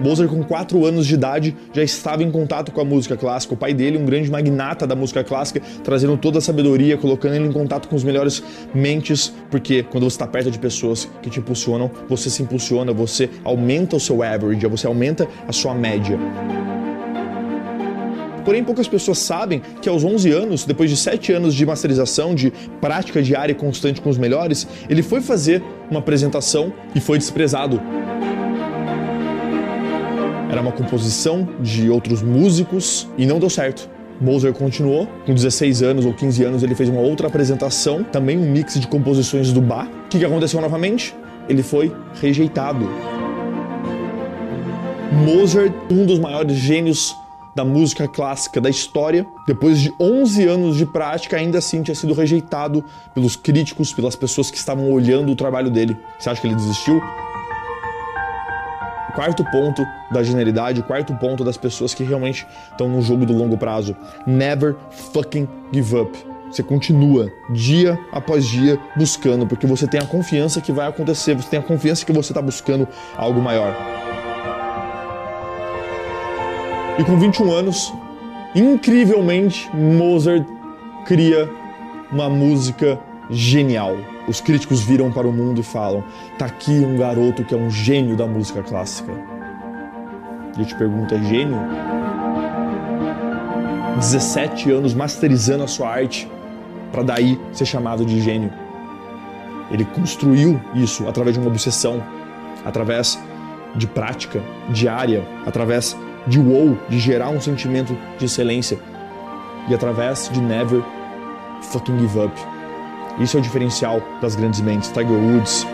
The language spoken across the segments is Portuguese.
Mozart, com 4 anos de idade, já estava em contato com a música clássica. O pai dele, um grande magnata da música clássica, trazendo toda a sabedoria, colocando ele em contato com os melhores mentes, porque quando você está perto de pessoas que te impulsionam, você se impulsiona, você aumenta o seu average, você aumenta a sua média. Porém, poucas pessoas sabem que aos 11 anos, depois de 7 anos de masterização, de prática diária e constante com os melhores, ele foi fazer uma apresentação e foi desprezado. Era uma composição de outros músicos e não deu certo. Mozart continuou, com 16 anos ou 15 anos ele fez uma outra apresentação, também um mix de composições do Bach. O que aconteceu novamente? Ele foi rejeitado. Mozart, um dos maiores gênios da música clássica da história, depois de 11 anos de prática, ainda assim tinha sido rejeitado pelos críticos, pelas pessoas que estavam olhando o trabalho dele. Você acha que ele desistiu? Quarto ponto da genialidade, quarto ponto das pessoas que realmente estão no jogo do longo prazo. Never fucking give up. Você continua dia após dia buscando, porque você tem a confiança que vai acontecer, você tem a confiança que você está buscando algo maior. E com 21 anos, incrivelmente, Mozart cria uma música genial. Os críticos viram para o mundo e falam: tá aqui um garoto que é um gênio da música clássica. E eu te pergunto: é gênio? 17 anos masterizando a sua arte para daí ser chamado de gênio. Ele construiu isso através de uma obsessão, através de prática diária, através de wow, de gerar um sentimento de excelência e através de never fucking give up. Isso é o diferencial das grandes mentes. Tiger Woods.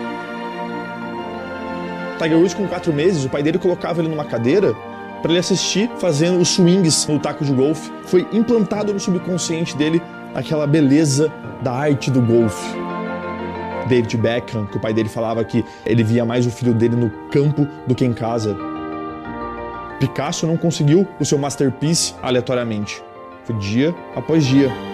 Tiger Woods com quatro meses, o pai dele colocava ele numa cadeira para ele assistir fazendo os swings no taco de golfe. Foi implantado no subconsciente dele aquela beleza da arte do golfe. David Beckham, que o pai dele falava que ele via mais o filho dele no campo do que em casa. Picasso não conseguiu o seu masterpiece aleatoriamente. Foi dia após dia.